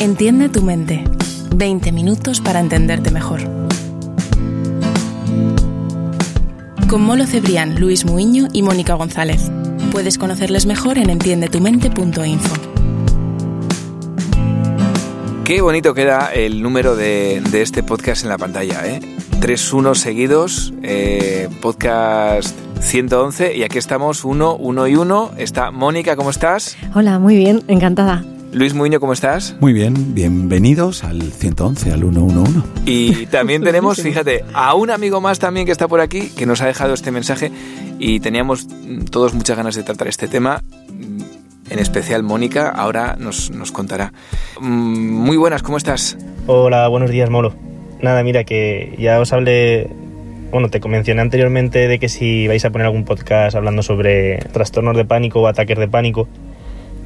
Entiende tu mente. 20 minutos para entenderte mejor. Con Molo Cebrián, Luis Muiño y Mónica González. Puedes conocerles mejor en entiendetumente.info. Qué bonito queda el número de, de este podcast en la pantalla, ¿eh? 3-1 seguidos, eh, podcast 111 y aquí estamos, 1, 1 y 1. Está Mónica, ¿cómo estás? Hola, muy bien, encantada. Luis Muñoz, ¿cómo estás? Muy bien, bienvenidos al 111, al 111. Y también tenemos, fíjate, a un amigo más también que está por aquí, que nos ha dejado este mensaje y teníamos todos muchas ganas de tratar este tema. En especial Mónica, ahora nos, nos contará. Mm, muy buenas, ¿cómo estás? Hola, buenos días, Molo. Nada, mira, que ya os hablé, bueno, te mencioné anteriormente de que si vais a poner algún podcast hablando sobre trastornos de pánico o ataques de pánico,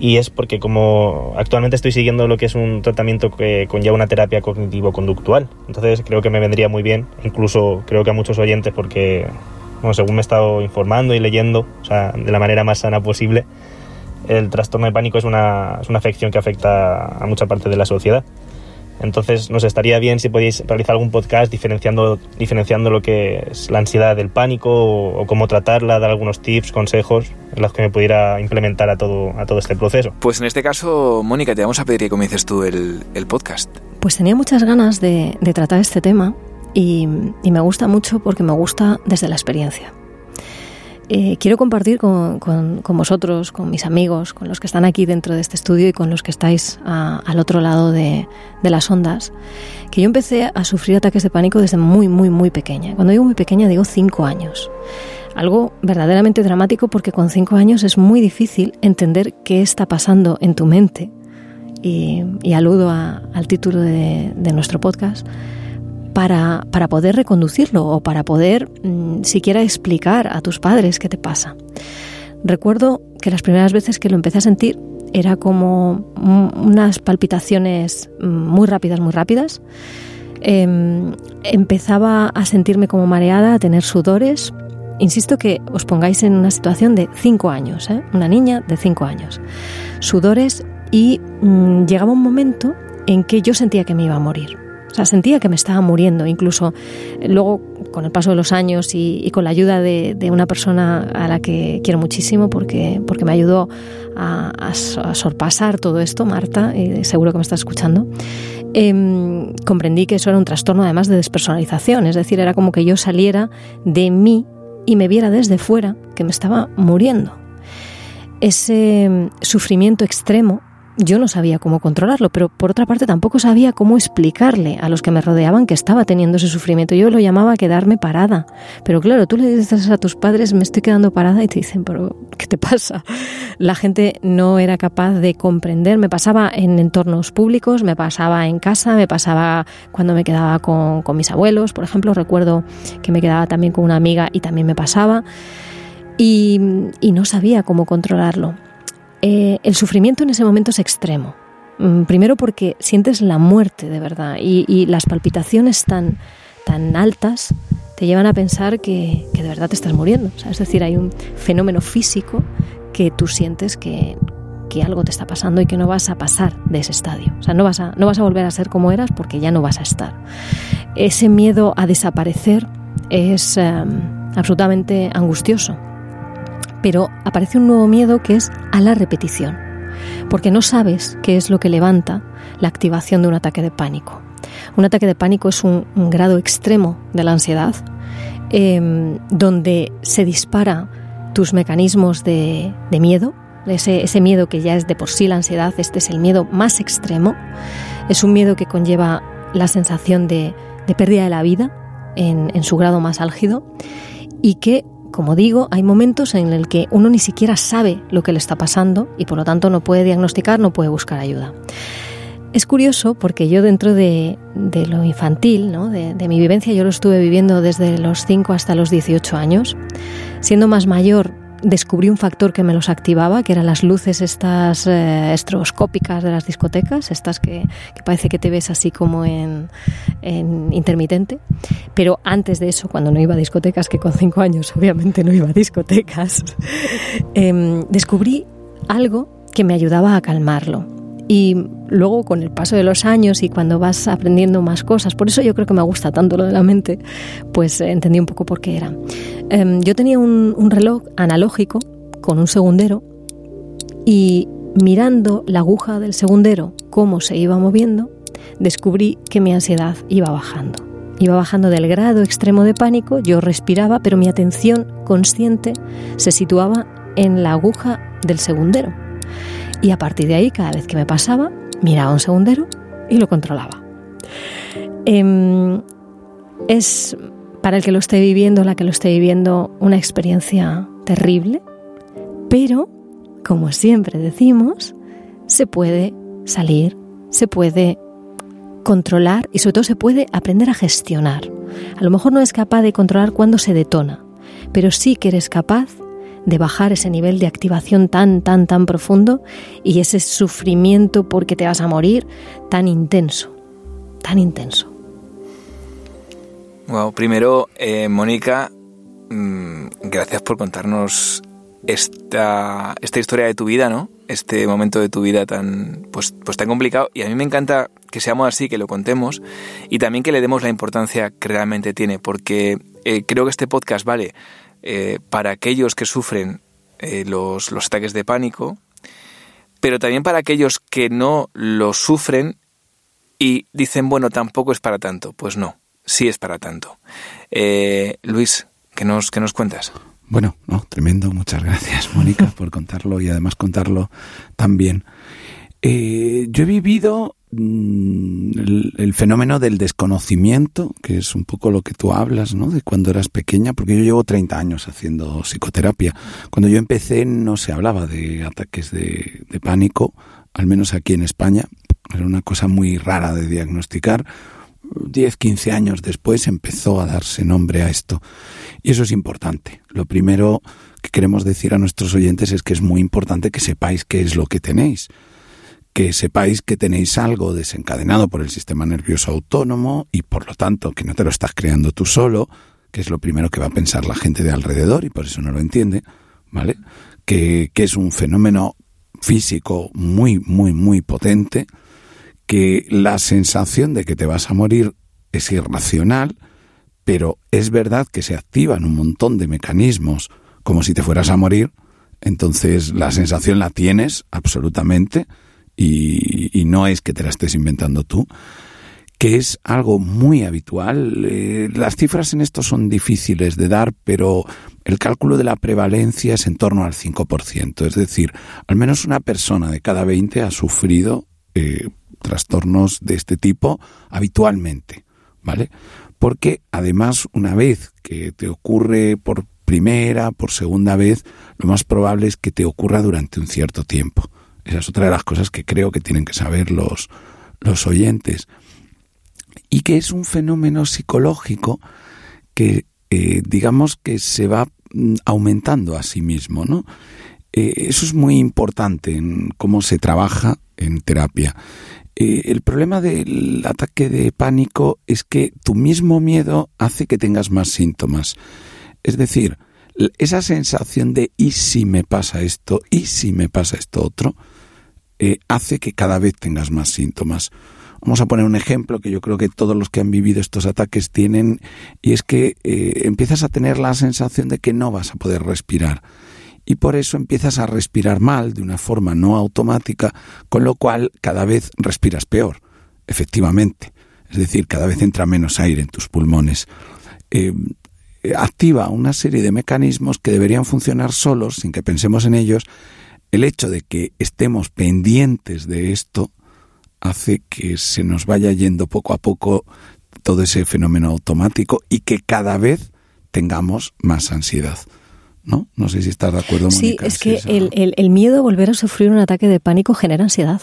y es porque como actualmente estoy siguiendo lo que es un tratamiento que conlleva una terapia cognitivo-conductual, entonces creo que me vendría muy bien, incluso creo que a muchos oyentes porque, bueno, según me he estado informando y leyendo, o sea, de la manera más sana posible, el trastorno de pánico es una, es una afección que afecta a mucha parte de la sociedad. Entonces nos estaría bien si podéis realizar algún podcast diferenciando, diferenciando lo que es la ansiedad del pánico o, cómo tratarla, dar algunos tips, consejos en los que me pudiera implementar a todo, a todo este proceso. Pues en este caso, Mónica, te vamos a pedir que comiences tú el, el podcast. Pues tenía muchas ganas de, de tratar este tema y, y me gusta mucho porque me gusta desde la experiencia. Eh, quiero compartir con, con, con, vosotros, con mis amigos, con los que están aquí dentro de este estudio y con los que estáis a, al otro lado de, de, las ondas, que yo empecé a sufrir ataques de pánico desde muy, muy, muy pequeña. Cuando digo muy pequeña, digo cinco años. Algo verdaderamente dramático porque con cinco años es muy difícil entender qué está pasando en tu mente. Y, y aludo a, al título de, de nuestro podcast para, para poder reconducirlo o para poder mmm, siquiera explicar a tus padres qué te pasa. Recuerdo que las primeras veces que lo empecé a sentir era como unas palpitaciones muy rápidas, muy rápidas. Eh, empezaba a sentirme como mareada, a tener sudores. Insisto que os pongáis en una situación de 5 años, ¿eh? una niña de 5 años. Sudores y mmm, llegaba un momento en que yo sentía que me iba a morir. O sea, sentía que me estaba muriendo. Incluso luego, con el paso de los años y, con la ayuda de, una persona a la que quiero muchísimo porque, porque me ayudó a, sorpasar todo esto, Marta, seguro que me estás escuchando, eh, comprendí que eso era un trastorno además de despersonalización. Es decir, era como que yo saliera de mí y me viera desde fuera que me estaba muriendo. Ese sufrimiento extremo yo no sabía cómo controlarlo, pero por otra parte tampoco sabía cómo explicarle a los que me rodeaban que estaba teniendo ese sufrimiento. Yo lo llamaba quedarme parada. Pero claro, tú le dices a tus padres, me estoy quedando parada y te dicen, pero ¿qué te pasa? La gente no era capaz de comprender. Me pasaba en entornos públicos, me pasaba en casa, me pasaba cuando me quedaba con, mis abuelos, por ejemplo. Recuerdo que me quedaba también con una amiga y también me pasaba. Y no sabía cómo controlarlo. Eh, el sufrimiento en ese momento es extremo. Mm, primero porque sientes la muerte de verdad y, las palpitaciones tan, tan altas te llevan a pensar que, de verdad te estás muriendo. Es decir, hay un fenómeno físico que tú sientes que, que, algo te está pasando y que no vas a pasar de ese estadio. O sea, no vas, a, no vas a volver a ser como eras porque ya no vas a estar. Ese miedo a desaparecer es um, absolutamente angustioso pero aparece un nuevo miedo que es a la repetición, porque no sabes qué es lo que levanta la activación de un ataque de pánico. Un ataque de pánico es un, grado extremo de la ansiedad, eh, donde se dispara tus mecanismos de, miedo, ese, miedo que ya es de por sí la ansiedad, este es el miedo más extremo, es un miedo que conlleva la sensación de, de pérdida de la vida en su grado más álgido y que como digo, hay momentos en el que uno ni siquiera sabe lo que le está pasando y por lo tanto no puede diagnosticar, no puede buscar ayuda. Es curioso porque yo dentro de, lo infantil, de, de, mi vivencia, yo lo estuve viviendo desde los 5 hasta los 18 años. Siendo más mayor, descubrí un factor que me los activaba, que eran las luces estas eh, estroboscópicas de las discotecas, estas que, parece que te ves así como en, intermitente. Pero antes de eso, cuando no iba a discotecas, que con cinco años obviamente no iba a discotecas, em, descubrí algo que me ayudaba a calmarlo. Y luego con el paso de los años y cuando vas aprendiendo más cosas, por eso yo creo que me gusta tanto lo de la mente, pues entendí un poco por qué era. Em, yo tenía un reloj analógico con un segundero y mirando la aguja del segundero, cómo se iba moviendo, descubrí que mi ansiedad iba bajando. Iba bajando del grado extremo de pánico, yo respiraba, pero mi atención consciente se situaba en la aguja del segundero y a partir de ahí, cada vez que me pasaba, miraba un segundero y lo controlaba. Em, es para el que lo esté viviendo, la que lo esté viviendo, una experiencia terrible, pero, como siempre decimos, se puede salir, se puede controlar y sobre todo se puede aprender a gestionar. A lo mejor no es capaz de controlar cuando se detona, pero sí que eres capaz de bajar ese nivel de activación tan, tan, tan profundo y ese sufrimiento porque te vas a morir tan intenso, tan intenso. Wow, primero, eh, Mónica, mm, gracias por contarnos esta, esta historia de tu vida, ¿no? Este momento de tu vida tan, pues, pues tan complicado. Y a mí me encanta que seamos así, que lo contemos y también que le demos la importancia que realmente tiene, porque eh, creo que este podcast vale eh, para aquellos que sufren eh, los, los ataques de pánico, pero también para aquellos que no lo sufren y dicen, bueno, tampoco es para tanto. Pues no, sí es para tanto. Eh, Luis, ¿qué nos, qué nos cuentas? Bueno, no, tremendo. Muchas gracias, Mónica, por contarlo y además contarlo tan bien. Yo he vivido Mm, el, fenómeno del desconocimiento, que es un poco lo que tú hablas, ¿no? De cuando eras pequeña, porque yo llevo 30 años haciendo psicoterapia. Cuando yo empecé no se hablaba de ataques de, de pánico, al menos aquí en España. Era una cosa muy rara de diagnosticar. 10, 15 años después empezó a darse nombre a esto. Y eso es importante. Lo primero que queremos decir a nuestros oyentes es que es muy importante que sepáis qué es lo que tenéis que sepáis que tenéis algo desencadenado por el sistema nervioso autónomo y por lo tanto que no te lo estás creando tú solo, que es lo primero que va a pensar la gente de alrededor y por eso no lo entiende, ¿vale? Que, que es un fenómeno físico muy, muy, muy potente, que la sensación de que te vas a morir es irracional, pero es verdad que se activan un montón de mecanismos como si te fueras a morir, entonces la sensación la tienes absolutamente, y, no es que te la estés inventando tú, que es algo muy habitual. Eh, las cifras en esto son difíciles de dar, pero el cálculo de la prevalencia es en torno al 5%. Es decir, al menos una persona de cada 20 ha sufrido eh, trastornos de este tipo habitualmente, ¿vale? Porque además, una vez que te ocurre por primera, por segunda vez, lo más probable es que te ocurra durante un cierto tiempo. Esa es otra de las cosas que creo que tienen que saber los, los oyentes. Y que es un fenómeno psicológico que, eh, digamos, que se va mm, aumentando a sí mismo, ¿no? Eh, eso es muy importante en cómo se trabaja en terapia. Eh, el problema del ataque de pánico es que tu mismo miedo hace que tengas más síntomas. Es decir, esa sensación de ¿y si me pasa esto? ¿y si me pasa esto otro? Eh, hace que cada vez tengas más síntomas. Vamos a poner un ejemplo que yo creo que todos los que han vivido estos ataques tienen, y es que eh, empiezas a tener la sensación de que no vas a poder respirar. Y por eso empiezas a respirar mal, de una forma no automática, con lo cual cada vez respiras peor, efectivamente. Es decir, cada vez entra menos aire en tus pulmones. Eh, activa una serie de mecanismos que deberían funcionar solos, sin que pensemos en ellos, el hecho de que estemos pendientes de esto hace que se nos vaya yendo poco a poco todo ese fenómeno automático y que cada vez tengamos más ansiedad. ¿no? No sé si estás de acuerdo, Sí, es que el, miedo a volver a sufrir un ataque de pánico genera ansiedad.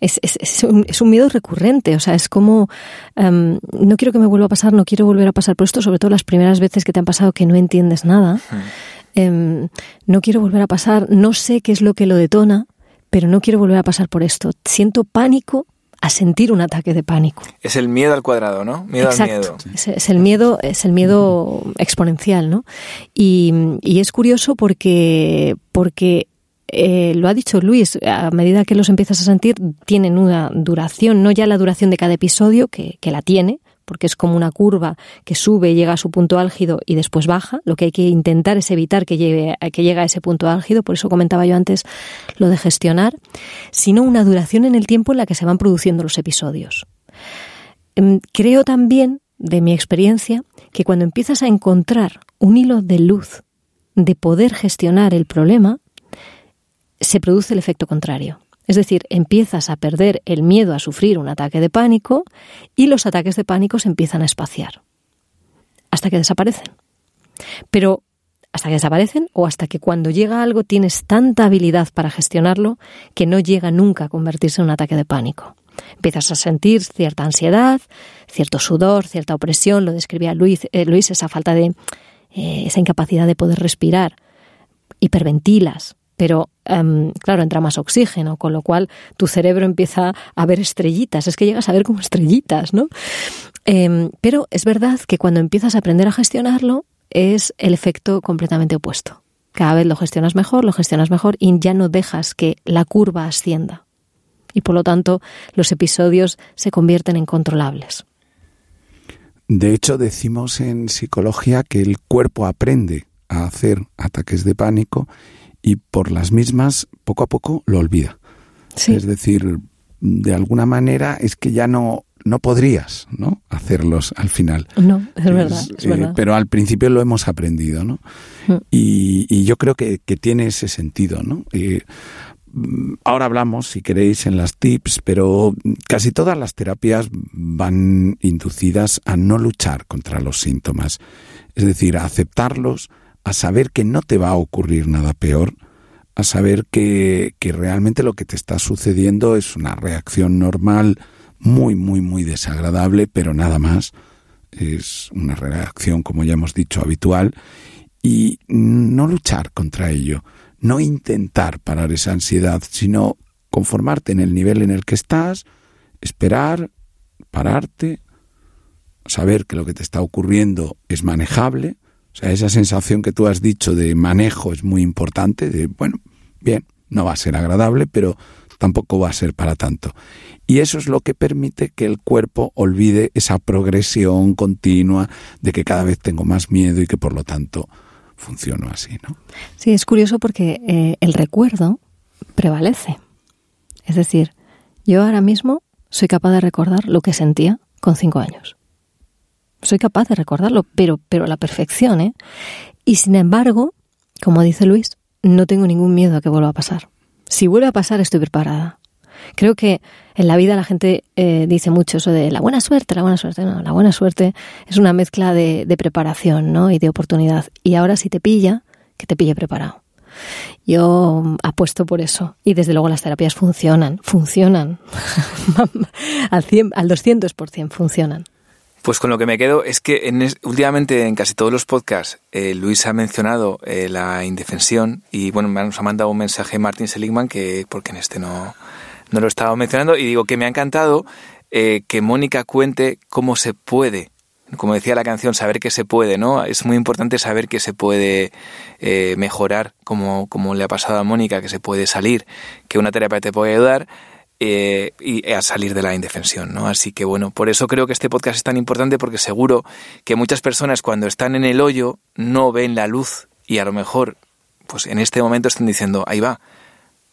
Es, es, un, es, un, miedo recurrente, o sea, es como, em, no quiero que me vuelva a pasar, no quiero volver a pasar por esto, sobre todo las primeras veces que te han pasado que no entiendes nada. Em, no quiero volver a pasar, no sé qué es lo que lo detona, pero no quiero volver a pasar por esto. Siento pánico a sentir un ataque de pánico. Es el miedo al cuadrado, ¿no? Miedo al miedo. Es, el miedo, es el miedo exponencial, ¿no? Y, es curioso porque, porque eh, lo ha dicho Luis, a medida que los empiezas a sentir, tienen una duración, no ya la duración de cada episodio, que, que la tiene, porque es como una curva que sube, llega a su punto álgido y después baja. Lo que hay que intentar es evitar que llegue, que llegue a ese punto álgido, por eso comentaba yo antes lo de gestionar, sino una duración en el tiempo en la que se van produciendo los episodios. Em, creo también, de mi experiencia, que cuando empiezas a encontrar un hilo de luz de poder gestionar el problema, se produce el efecto contrario. Es decir, empiezas a perder el miedo a sufrir un ataque de pánico y los ataques de pánico se empiezan a espaciar hasta que desaparecen. Pero hasta que desaparecen o hasta que cuando llega algo tienes tanta habilidad para gestionarlo que no llega nunca a convertirse en un ataque de pánico. Empiezas a sentir cierta ansiedad, cierto sudor, cierta opresión, lo describía Luis, eh, Luis esa falta de, eh, esa incapacidad de poder respirar, hiperventilas, pero em, claro, entra más oxígeno, con lo cual tu cerebro empieza a ver estrellitas, es que llegas a ver como estrellitas, ¿no? Em, pero es verdad que cuando empiezas a aprender a gestionarlo es el efecto completamente opuesto. Cada vez lo gestionas mejor, lo gestionas mejor y ya no dejas que la curva ascienda. Y por lo tanto los episodios se convierten en controlables. De hecho, decimos en psicología que el cuerpo aprende a hacer ataques de pánico y por las mismas poco a poco lo olvida. Es decir, de alguna manera es que ya no no podrías ¿no? hacerlos al final. No, es, verdad, es verdad. Eh, pero al principio lo hemos aprendido, ¿no? Mm. Y, yo creo que, tiene ese sentido, ¿no? Mm, ahora hablamos, si queréis, en las tips, pero casi todas las terapias van inducidas a no luchar contra los síntomas, es decir, a aceptarlos, a saber que no te va a ocurrir nada peor, a saber que, que realmente lo que te está sucediendo es una reacción normal, muy, muy, muy desagradable, pero nada más. Es una reacción, como ya hemos dicho, habitual. Y no luchar contra ello, no intentar parar esa ansiedad, sino conformarte en el nivel en el que estás, esperar, pararte, saber que lo que te está ocurriendo es manejable, o sea, esa sensación que tú has dicho de manejo es muy importante, de, bueno, bien, no va a ser agradable, pero tampoco va a ser para tanto. Y eso es lo que permite que el cuerpo olvide esa progresión continua de que cada vez tengo más miedo y que por lo tanto funciono así, ¿no? Sí, es curioso porque eh, el recuerdo prevalece. Es decir, yo ahora mismo soy capaz de recordar lo que sentía con cinco años soy capaz de recordarlo, pero, pero a la perfección, ¿eh? Y sin embargo, como dice Luis, no tengo ningún miedo a que vuelva a pasar. Si vuelve a pasar, estoy preparada. Creo que en la vida la gente eh, dice mucho eso de la buena suerte, la buena suerte. No, la buena suerte es una mezcla de, preparación ¿no? y de oportunidad. Y ahora si te pilla, que te pille preparado. Yo apuesto por eso. Y desde luego las terapias funcionan, funcionan. al, 100, al 200% funcionan. Pues con lo que me quedo es que en últimamente en casi todos los podcasts eh, Luis ha mencionado eh, la indefensión y bueno, nos ha mandado un mensaje Martin Seligman que, porque en este no, no lo estaba mencionando, y digo que me ha encantado eh, que Mónica cuente cómo se puede, como decía la canción, saber que se puede, ¿no? Es muy importante saber que se puede mejorar, como, como le ha pasado a Mónica, que se puede salir, que una terapia te puede ayudar eh, y a salir de la indefensión, ¿no? Así que bueno, por eso creo que este podcast es tan importante porque seguro que muchas personas cuando están en el hoyo no ven la luz y a lo mejor, pues en este momento están diciendo, ahí va,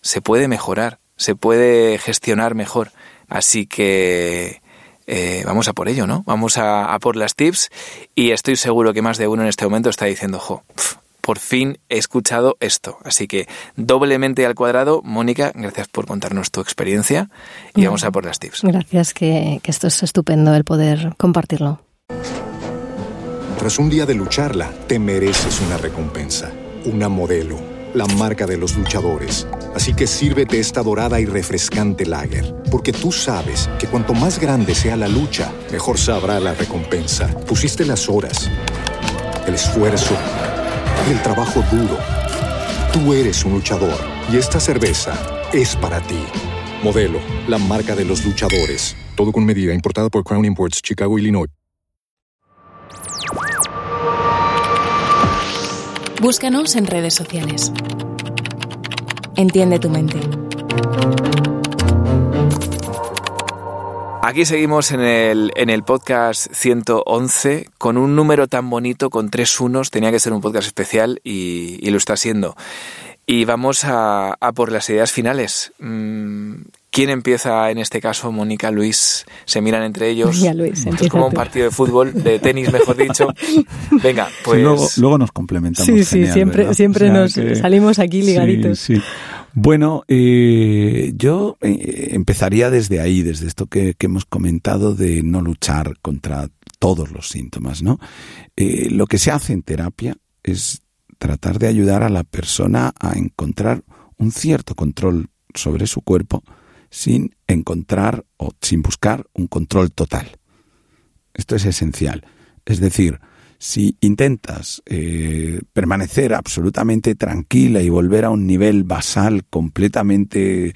se puede mejorar, se puede gestionar mejor. Así que eh, vamos a por ello, ¿no? Vamos a, por las tips y estoy seguro que más de uno en este momento está diciendo, jo, por fin he escuchado esto. Así que doblemente al cuadrado. Mónica, gracias por contarnos tu experiencia y vamos a por las tips. Gracias, que, que esto es estupendo el poder compartirlo. Tras un día de lucharla, te mereces una recompensa una modelo, la marca de los luchadores. Así que sírvete esta dorada y refrescante lager, porque tú sabes que cuanto más grande sea la lucha, mejor sabrá la recompensa. Pusiste las horas, el esfuerzo, el trabajo duro. Tú eres un luchador y esta cerveza es para ti. Modelo, la marca de los luchadores. Todo con medida, importada por Crown Imports, Chicago, Illinois. Búscanos en redes sociales. Entiende tu mente. Aquí seguimos en el, en el podcast 111 con un número tan bonito, con tres unos. Tenía que ser un podcast especial y, lo está siendo. Y vamos a, a, por las ideas finales. ¿Quién empieza en este caso? Mónica, Luis, se miran entre ellos. Ya, Luis, es como un partido de fútbol, de tenis, mejor dicho. Venga, pues. Sí, luego, luego, nos complementamos. Sí, sí, genial, siempre, ¿verdad? siempre O sea nos que- salimos aquí ligaditos. Sí, sí. Bueno, eh, yo eh, empezaría desde ahí, desde esto que, que hemos comentado de no luchar contra todos los síntomas, ¿no? Eh, lo que se hace en terapia es tratar de ayudar a la persona a encontrar un cierto control sobre su cuerpo sin encontrar o sin buscar un control total. Esto es esencial. Es decir, si intentas eh, permanecer absolutamente tranquila y volver a un nivel basal completamente,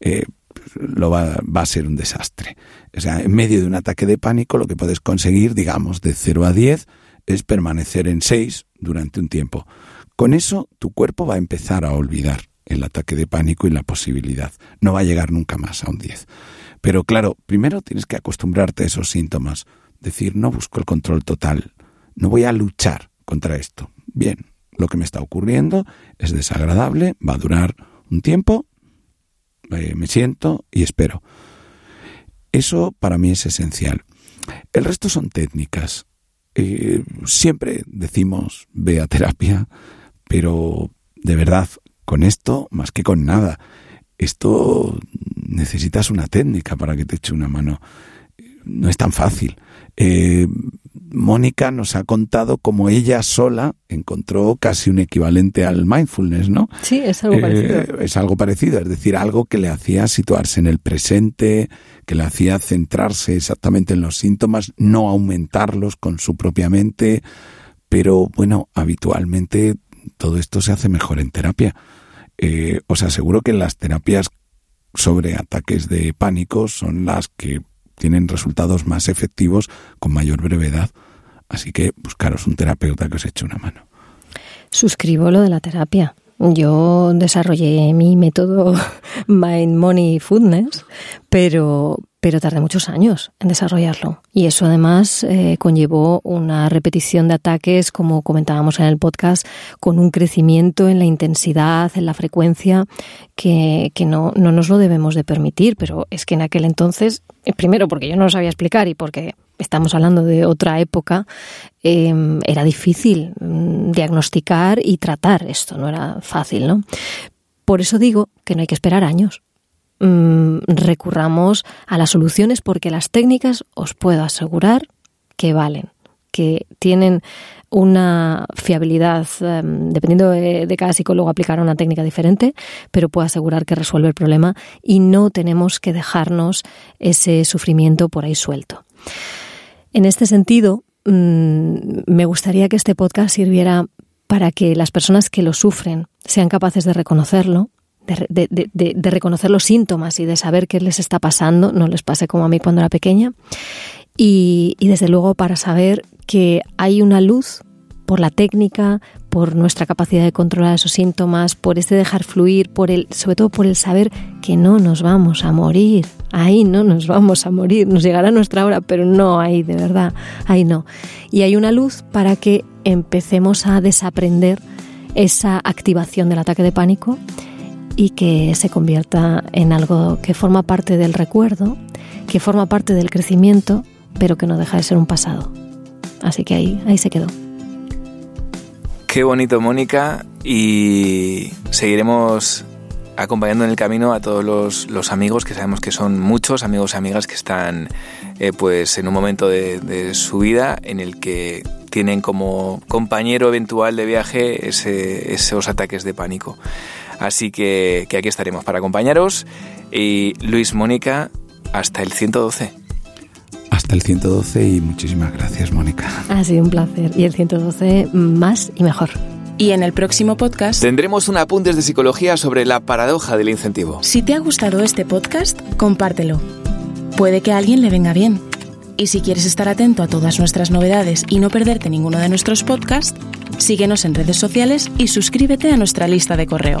eh, lo va, va a ser un desastre. O sea, en medio de un ataque de pánico, lo que puedes conseguir, digamos, de 0 a 10, es permanecer en 6 durante un tiempo. Con eso, tu cuerpo va a empezar a olvidar el ataque de pánico y la posibilidad. No va a llegar nunca más a un 10. Pero claro, primero tienes que acostumbrarte a esos síntomas. Decir, no busco el control total, no voy a luchar contra esto. Bien, lo que me está ocurriendo es desagradable, va a durar un tiempo, eh, me siento y espero. Eso para mí es esencial. El resto son técnicas. Eh, siempre decimos ve a terapia, pero de verdad, con esto más que con nada. Esto necesitas una técnica para que te eche una mano. No es tan fácil. Eh, Mónica nos ha contado cómo ella sola encontró casi un equivalente al mindfulness, ¿no? Sí, es algo Eh, parecido. es algo parecido, es decir, algo que le hacía situarse en el presente, que le hacía centrarse exactamente en los síntomas, no aumentarlos con su propia mente, pero bueno, habitualmente todo esto se hace mejor en terapia. Eh, os aseguro que las terapias sobre ataques de pánico son las que tienen resultados más efectivos con mayor brevedad. Así que buscaros un terapeuta que os eche una mano. Suscribo lo de la terapia. Yo desarrollé mi método Mind Money Foodness, pero, pero tardé muchos años en desarrollarlo. Y eso además eh, conllevó una repetición de ataques, como comentábamos en el podcast, con un crecimiento en la intensidad, en la frecuencia, que, que no, no nos lo debemos de permitir. Pero es que en aquel entonces, eh, primero porque yo no lo sabía explicar y porque estamos hablando de otra época, eh, era difícil mm, diagnosticar y tratar esto, no era fácil, ¿no? Por eso digo que no hay que esperar años. Mm, recurramos a las soluciones porque las técnicas os puedo asegurar que valen, que tienen una fiabilidad, eh, dependiendo de, cada psicólogo aplicará una técnica diferente, pero puedo asegurar que resuelve el problema y no tenemos que dejarnos ese sufrimiento por ahí suelto. En este sentido, mm, me gustaría que este podcast sirviera para que las personas que lo sufren sean capaces de reconocerlo, de, reconocer los síntomas y de saber qué les está pasando, no les pase como a mí cuando era pequeña, y, y desde luego para saber que hay una luz por la técnica, por nuestra capacidad de controlar esos síntomas, por este dejar fluir, por el, sobre todo por el saber que no nos vamos a morir. Ahí no nos vamos a morir, nos llegará nuestra hora, pero no ahí, de verdad, ahí no. Y hay una luz para que empecemos a desaprender esa activación del ataque de pánico y que se convierta en algo que forma parte del recuerdo, que forma parte del crecimiento, pero que no deja de ser un pasado. Así que ahí, ahí se quedó. Qué bonito, Mónica. Y seguiremos acompañando en el camino a todos los, amigos, que sabemos que son muchos amigos y amigas que están eh, pues en un momento de, su vida en el que tienen como compañero eventual de viaje esos ataques de pánico. Así que, que aquí estaremos para acompañaros. Y Luis Mónica, hasta el 112. Hasta el 112 y muchísimas gracias, Mónica. Ha sido un placer. Y el 112 más y mejor. Y en el próximo podcast tendremos un apuntes de psicología sobre la paradoja del incentivo. Si te ha gustado este podcast, compártelo. Puede que a alguien le venga bien. Y si quieres estar atento a todas nuestras novedades y no perderte ninguno de nuestros podcasts, síguenos en redes sociales y suscríbete a nuestra lista de correo